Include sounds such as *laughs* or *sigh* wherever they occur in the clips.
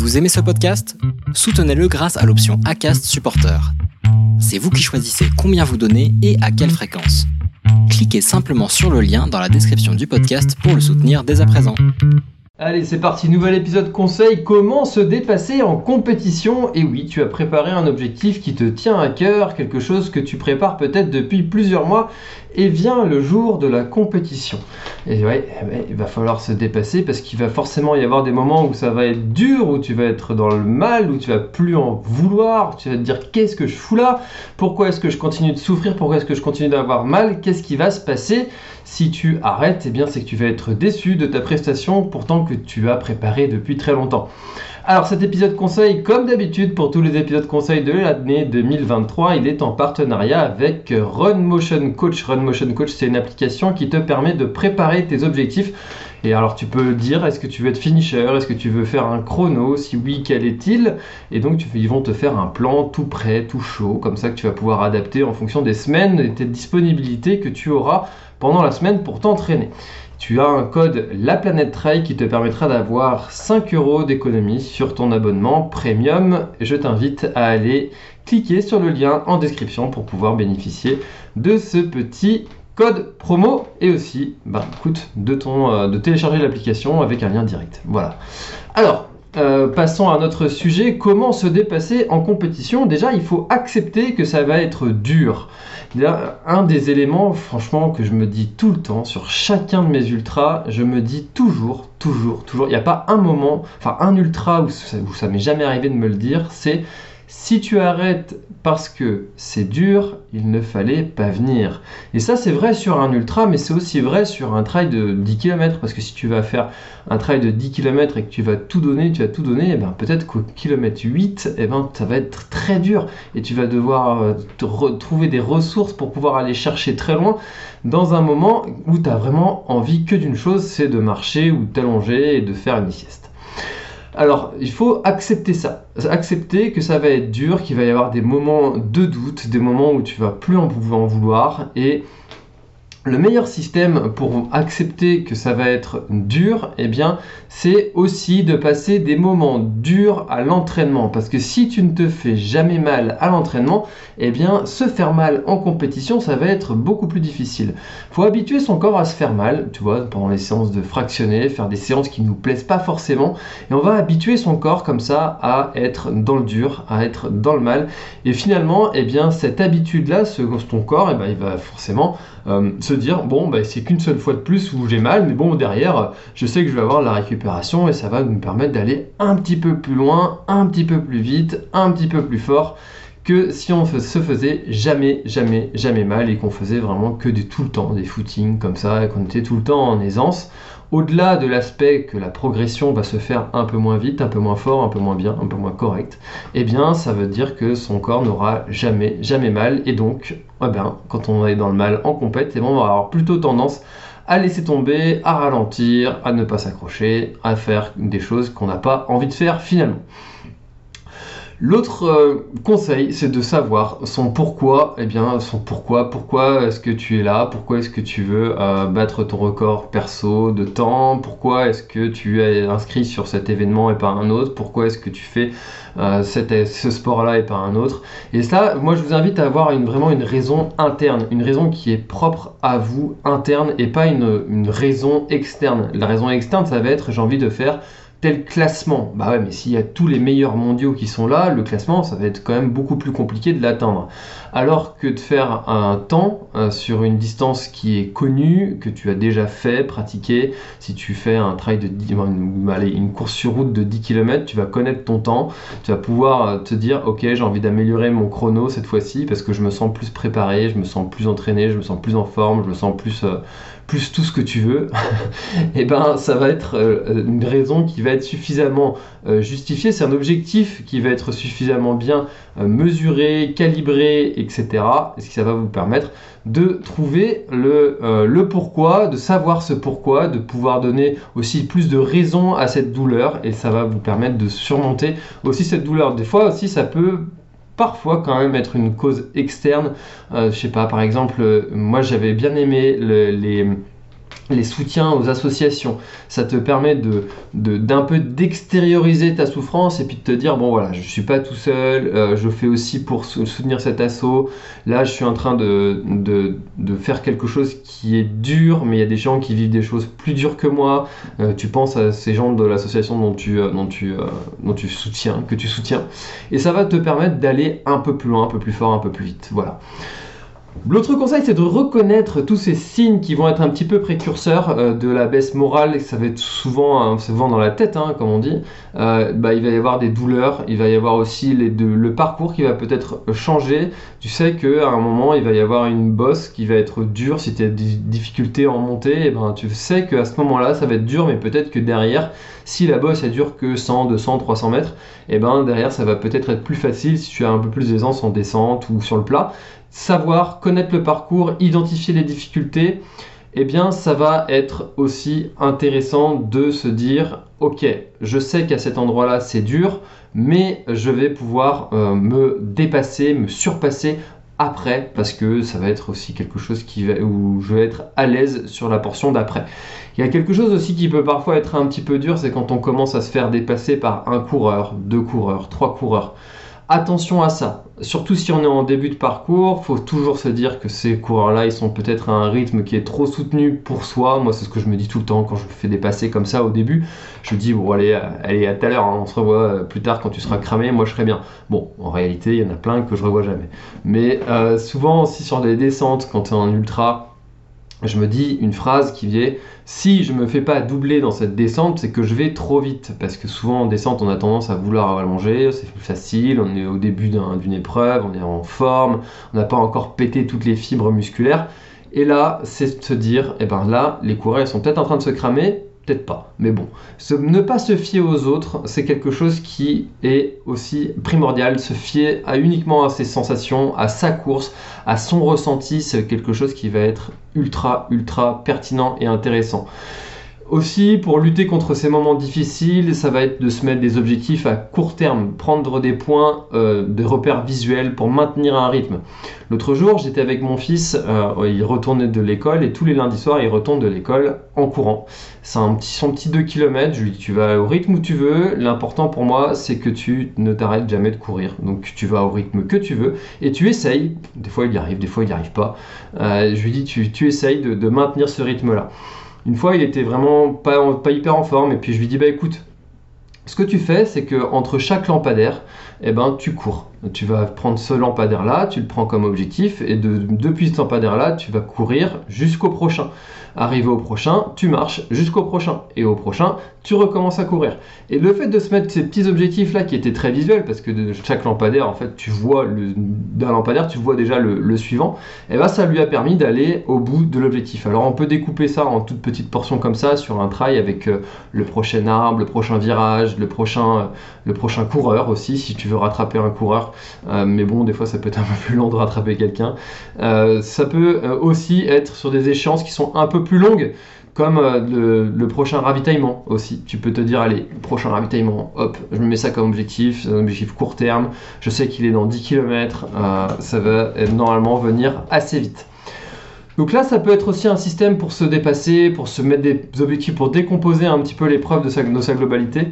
Vous aimez ce podcast? Soutenez-le grâce à l'option ACAST Supporter. C'est vous qui choisissez combien vous donnez et à quelle fréquence. Cliquez simplement sur le lien dans la description du podcast pour le soutenir dès à présent. Allez, c'est parti, nouvel épisode conseil, comment se dépasser en compétition? Et oui, tu as préparé un objectif qui te tient à cœur, quelque chose que tu prépares peut-être depuis plusieurs mois, et vient le jour de la compétition. Et eh ben, il va falloir se dépasser parce qu'il va forcément y avoir des moments où ça va être dur, où tu vas être dans le mal, où tu vas plus en vouloir, tu vas te dire qu'est-ce que je fous là? Pourquoi est-ce que je continue de souffrir? Pourquoi est-ce que je continue d'avoir mal? Qu'est-ce qui va se passer? Si tu arrêtes Eh bien, c'est que tu vas être déçu de ta prestation pourtant que tu as préparé depuis très longtemps. Alors cet épisode conseil, comme d'habitude pour tous les épisodes conseils de l'année 2023, il est en partenariat avec Run Motion Coach. Run Motion Coach, c'est une application qui te permet de préparer tes objectifs. Et alors tu peux dire, est-ce que tu veux être finisher? Est-ce que tu veux faire un chrono? Si oui, quel est-il? Et donc ils vont te faire un plan tout prêt, tout chaud, comme ça que tu vas pouvoir adapter en fonction des semaines et tes disponibilités que tu auras pendant la semaine pour t'entraîner tu as un code La Planète Trail qui te permettra d'avoir 5 euros d'économie sur ton abonnement premium. Je t'invite à aller cliquer sur le lien en description pour pouvoir bénéficier de ce petit code promo et aussi bah, euh, de télécharger l'application avec un lien direct. Voilà. Alors, euh, passons à notre sujet, comment se dépasser en compétition? Déjà, il faut accepter que ça va être dur. Un des éléments, franchement, que je me dis tout le temps sur chacun de mes ultras, je me dis toujours, toujours, toujours, il n'y a pas un moment, enfin un ultra où ça, où ça m'est jamais arrivé de me le dire, c'est si tu arrêtes parce que c'est dur, il ne fallait pas venir. Et ça, c'est vrai sur un ultra, mais c'est aussi vrai sur un trail de 10 km. Parce que si tu vas faire un trail de 10 km et que tu vas tout donner, tu vas tout donner, et eh ben, peut-être qu'au kilomètre 8, et eh ben, ça va être très dur. Et tu vas devoir euh, trouver des ressources pour pouvoir aller chercher très loin dans un moment où tu as vraiment envie que d'une chose, c'est de marcher ou t'allonger et de faire une sieste. Alors, il faut accepter ça. Accepter que ça va être dur, qu'il va y avoir des moments de doute, des moments où tu vas plus en vouloir et le meilleur système pour accepter que ça va être dur, eh bien, c'est aussi de passer des moments durs à l'entraînement. Parce que si tu ne te fais jamais mal à l'entraînement, eh bien, se faire mal en compétition, ça va être beaucoup plus difficile. Faut habituer son corps à se faire mal, tu vois, pendant les séances de fractionner, faire des séances qui ne nous plaisent pas forcément. Et on va habituer son corps comme ça à être dans le dur, à être dans le mal. Et finalement, eh bien, cette habitude-là, ce, ton corps, eh ben, il va forcément euh, se dire bon bah, c'est qu'une seule fois de plus où j'ai mal mais bon derrière je sais que je vais avoir la récupération et ça va nous permettre d'aller un petit peu plus loin un petit peu plus vite un petit peu plus fort que si on se faisait jamais jamais jamais mal et qu'on faisait vraiment que du tout le temps des footings comme ça qu'on était tout le temps en aisance au-delà de l'aspect que la progression va se faire un peu moins vite, un peu moins fort, un peu moins bien, un peu moins correct, eh bien ça veut dire que son corps n'aura jamais, jamais mal. Et donc, eh quand on est dans le mal en compète, eh bien, on va avoir plutôt tendance à laisser tomber, à ralentir, à ne pas s'accrocher, à faire des choses qu'on n'a pas envie de faire finalement. L'autre euh, conseil, c'est de savoir son pourquoi. Eh bien, son pourquoi. Pourquoi est-ce que tu es là? Pourquoi est-ce que tu veux euh, battre ton record perso de temps? Pourquoi est-ce que tu es inscrit sur cet événement et pas un autre? Pourquoi est-ce que tu fais euh, ce sport-là et pas un autre? Et ça, moi, je vous invite à avoir vraiment une raison interne, une raison qui est propre à vous, interne, et pas une raison externe. La raison externe, ça va être j'ai envie de faire tel classement. Bah ouais, mais s'il y a tous les meilleurs mondiaux qui sont là, le classement, ça va être quand même beaucoup plus compliqué de l'atteindre. Alors que de faire un temps euh, sur une distance qui est connue, que tu as déjà fait, pratiqué, si tu fais un trail de 10, une, une course sur route de 10 km, tu vas connaître ton temps, tu vas pouvoir euh, te dire, ok, j'ai envie d'améliorer mon chrono cette fois-ci parce que je me sens plus préparé, je me sens plus entraîné, je me sens plus en forme, je me sens plus... Euh, tout ce que tu veux, et *laughs* eh ben ça va être une raison qui va être suffisamment euh, justifiée, c'est un objectif qui va être suffisamment bien euh, mesuré, calibré, etc. Et ce qui ça va vous permettre de trouver le, le pourquoi, de savoir ce pourquoi, de pouvoir donner aussi plus de raisons à cette douleur, et ça va vous permettre de surmonter aussi cette douleur. Des fois aussi ça peut parfois quand même être une cause externe. Euh, je sais pas, par exemple, euh, moi j'avais bien aimé les les soutiens aux associations. Ça te permet de, d'un peu d'extérioriser ta souffrance et puis de te dire bon voilà, je suis pas tout seul, euh, je fais aussi pour soutenir cet assaut. Là, je suis en train de, de, faire quelque chose qui est dur, mais il y a des gens qui vivent des choses plus dures que moi. Euh, tu penses à ces gens de l'association dont tu, euh, dont tu soutiens, que tu soutiens, et ça va te permettre d'aller un peu plus loin, un peu plus fort, un peu plus vite. Voilà. L'autre conseil, c'est de reconnaître tous ces signes qui vont être un petit peu précurseurs euh, de la baisse morale. Ça va être souvent, hein, souvent dans la tête, hein, comme on dit. Euh, bah, il va y avoir des douleurs, il va y avoir aussi le parcours qui va peut-être changer. Tu sais qu'à un moment, il va y avoir une bosse qui va être dure. Si tu as des difficultés en montée, et eh ben, tu sais qu'à ce moment-là, ça va être dur, mais peut-être que derrière, si la bosse elle dure que 100, 200, 300 mètres, et eh ben derrière ça va peut-être être plus facile si tu as un peu plus d'aisance en descente ou sur le plat savoir, connaître le parcours, identifier les difficultés, eh bien ça va être aussi intéressant de se dire ok, je sais qu'à cet endroit-là c'est dur, mais je vais pouvoir euh, me dépasser, me surpasser après parce que ça va être aussi quelque chose qui va, où je vais être à l'aise sur la portion d'après. Il y a quelque chose aussi qui peut parfois être un petit peu dur, c'est quand on commence à se faire dépasser par un coureur, deux coureurs, trois coureurs. Attention à ça. Surtout si on est en début de parcours, faut toujours se dire que ces coureurs-là, ils sont peut-être à un rythme qui est trop soutenu pour soi. Moi, c'est ce que je me dis tout le temps quand je fais dépasser comme ça au début. Je dis, bon, allez, à tout à l'heure, hein. on se revoit euh, plus tard quand tu seras cramé, moi je serai bien. Bon, en réalité, il y en a plein que je revois jamais. Mais euh, souvent aussi sur des descentes, quand tu es en ultra, je me dis une phrase qui vient si je me fais pas doubler dans cette descente, c'est que je vais trop vite. Parce que souvent en descente, on a tendance à vouloir allonger, c'est plus facile, on est au début d'une épreuve, on est en forme, on n'a pas encore pété toutes les fibres musculaires. Et là, c'est se dire, eh ben là, les coureurs sont peut-être en train de se cramer, peut-être pas. Mais bon, ne pas se fier aux autres, c'est quelque chose qui est aussi primordial. Se fier uniquement à ses sensations, à sa course, à son ressenti, c'est quelque chose qui va être ultra, ultra pertinent et intéressant. Aussi, pour lutter contre ces moments difficiles, ça va être de se mettre des objectifs à court terme, prendre des points, euh, des repères visuels pour maintenir un rythme. L'autre jour, j'étais avec mon fils, euh, il retournait de l'école et tous les lundis soirs, il retourne de l'école en courant. C'est son petit 2 km, je lui dis tu vas au rythme où tu veux, l'important pour moi c'est que tu ne t'arrêtes jamais de courir. Donc tu vas au rythme que tu veux et tu essayes, des fois il y arrive, des fois il n'y arrive pas, euh, je lui dis tu essayes de maintenir ce rythme-là. Une fois, il était vraiment pas, hyper en forme, et puis je lui dis bah écoute, ce que tu fais, c'est que entre chaque lampadaire, eh ben, tu cours. Tu vas prendre ce lampadaire-là, tu le prends comme objectif, et depuis ce lampadaire-là, tu vas courir jusqu'au prochain. Arrivé au prochain, tu marches jusqu'au prochain. Et au prochain, tu recommences à courir. Et le fait de se mettre ces petits objectifs-là, qui étaient très visuels, parce que de chaque lampadaire, en fait, tu vois, d'un lampadaire, tu vois déjà le, suivant, et eh ben, ça lui a permis d'aller au bout de l'objectif. Alors, on peut découper ça en toutes petites portions comme ça, sur un trail avec euh, le prochain arbre, le prochain virage, euh, le prochain coureur aussi, si tu veux rattraper un coureur. Euh, mais bon, des fois, ça peut être un peu plus long de rattraper quelqu'un. ça peut aussi être sur des échéances qui sont un peu plus longues, comme euh, le, prochain ravitaillement aussi. Tu peux te dire, allez, prochain ravitaillement, hop, je me mets ça comme objectif, c'est un objectif court terme, je sais qu'il est dans 10 km, euh, ça va normalement venir assez vite. Donc là, ça peut être aussi un système pour se dépasser, pour se mettre des objectifs, pour décomposer un petit peu l'épreuve de sa globalité.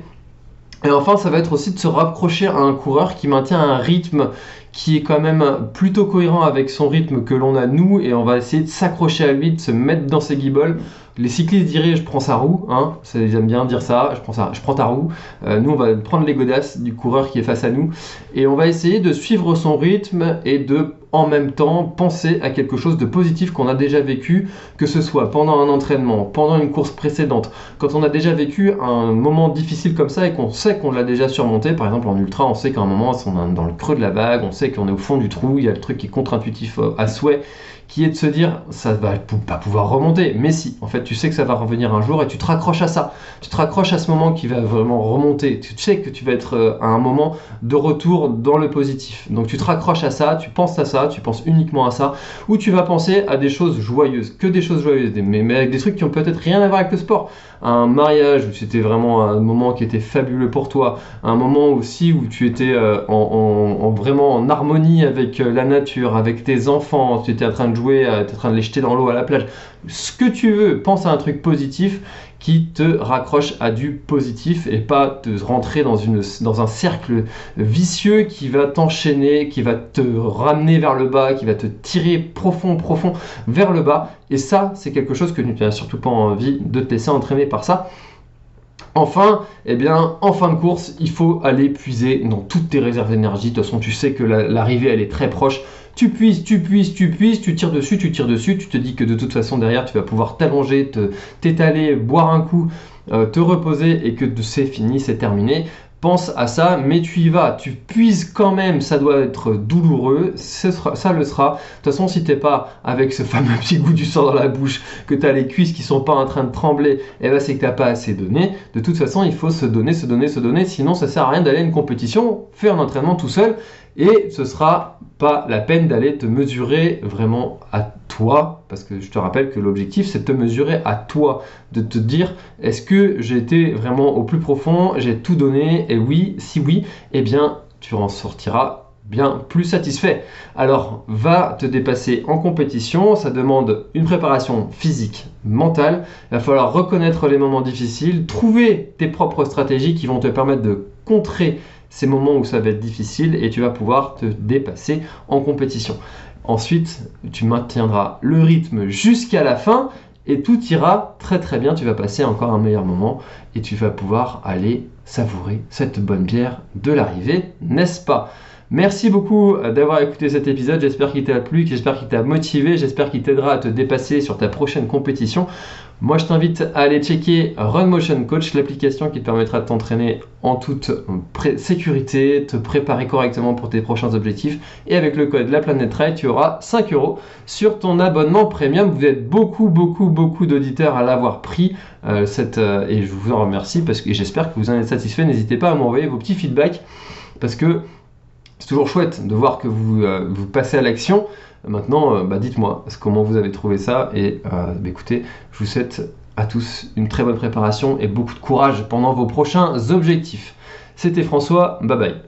Et enfin, ça va être aussi de se rapprocher à un coureur qui maintient un rythme qui est quand même plutôt cohérent avec son rythme que l'on a nous, et on va essayer de s'accrocher à lui, de se mettre dans ses guibolles. Les cyclistes diraient je prends sa roue, hein, ils aiment bien dire ça, je prends, ça, je prends ta roue. Euh, nous on va prendre les godasses du coureur qui est face à nous et on va essayer de suivre son rythme et de en même temps penser à quelque chose de positif qu'on a déjà vécu, que ce soit pendant un entraînement, pendant une course précédente, quand on a déjà vécu un moment difficile comme ça et qu'on sait qu'on l'a déjà surmonté, par exemple en ultra, on sait qu'à un moment on est dans le creux de la vague, on sait qu'on est au fond du trou, il y a le truc qui est contre-intuitif euh, à souhait, qui est de se dire ça va pas pouvoir remonter, mais si, en fait tu sais que ça va revenir un jour et tu te raccroches à ça, tu te raccroches à ce moment qui va vraiment remonter, tu sais que tu vas être euh, à un moment de retour dans le positif, donc tu te raccroches à ça, tu penses à ça, tu penses uniquement à ça, ou tu vas penser à des choses joyeuses, que des choses joyeuses, mais, avec des trucs qui ont peut-être rien à voir avec le sport, un mariage où c'était vraiment un moment qui était fabuleux pour toi, un moment aussi où tu étais euh, en, vraiment en harmonie avec euh, la nature, avec tes enfants, tu étais en train de jouer, tu es en train de les jeter dans l'eau à la plage. Ce que tu veux, pense à un truc positif qui te raccroche à du positif et pas te rentrer dans, une, dans un cercle vicieux qui va t'enchaîner, qui va te ramener vers le bas, qui va te tirer profond, profond vers le bas. Et ça, c'est quelque chose que tu n'as surtout pas envie de te laisser entraîner par ça. Enfin, eh bien, en fin de course, il faut aller puiser dans toutes tes réserves d'énergie. De toute façon, tu sais que l'arrivée, elle est très proche. Tu puises, tu puises, tu puises, tu tires dessus, tu tires dessus, tu te dis que de toute façon derrière tu vas pouvoir t'allonger, t'étaler, boire un coup, euh, te reposer et que c'est fini, c'est terminé. Pense à ça, mais tu y vas, tu puises quand même, ça doit être douloureux, ça le sera. De toute façon, si t'es pas avec ce fameux *laughs* petit goût du sang dans la bouche, que tu as les cuisses qui sont pas en train de trembler, eh ben c'est que t'as pas assez donné. De toute façon, il faut se donner, se donner, se donner, sinon ça sert à rien d'aller à une compétition, faire un entraînement tout seul, et ce sera pas la peine d'aller te mesurer vraiment à toi, parce que je te rappelle que l'objectif c'est de te mesurer à toi, de te dire est-ce que j'ai été vraiment au plus profond, j'ai tout donné, et oui, si oui, eh bien tu en sortiras bien plus satisfait. Alors va te dépasser en compétition, ça demande une préparation physique, mentale, il va falloir reconnaître les moments difficiles, trouver tes propres stratégies qui vont te permettre de contrer ces moments où ça va être difficile et tu vas pouvoir te dépasser en compétition. Ensuite, tu maintiendras le rythme jusqu'à la fin et tout ira très très bien. Tu vas passer encore un meilleur moment et tu vas pouvoir aller savourer cette bonne bière de l'arrivée, n'est-ce pas? Merci beaucoup d'avoir écouté cet épisode, j'espère qu'il t'a plu, j'espère qu'il t'a motivé, j'espère qu'il t'aidera à te dépasser sur ta prochaine compétition. Moi je t'invite à aller checker Run Motion Coach, l'application qui te permettra de t'entraîner en toute sécurité, te préparer correctement pour tes prochains objectifs. Et avec le code La Planète Trail, tu auras 5 euros sur ton abonnement premium. Vous êtes beaucoup, beaucoup, beaucoup d'auditeurs à l'avoir pris. Euh, euh, et je vous en remercie parce que j'espère que vous en êtes satisfait. N'hésitez pas à m'envoyer vos petits feedbacks parce que c'est toujours chouette de voir que vous, euh, vous passez à l'action. Maintenant, euh, bah, dites-moi comment vous avez trouvé ça. Et euh, bah, écoutez, je vous souhaite à tous une très bonne préparation et beaucoup de courage pendant vos prochains objectifs. C'était François, bye bye.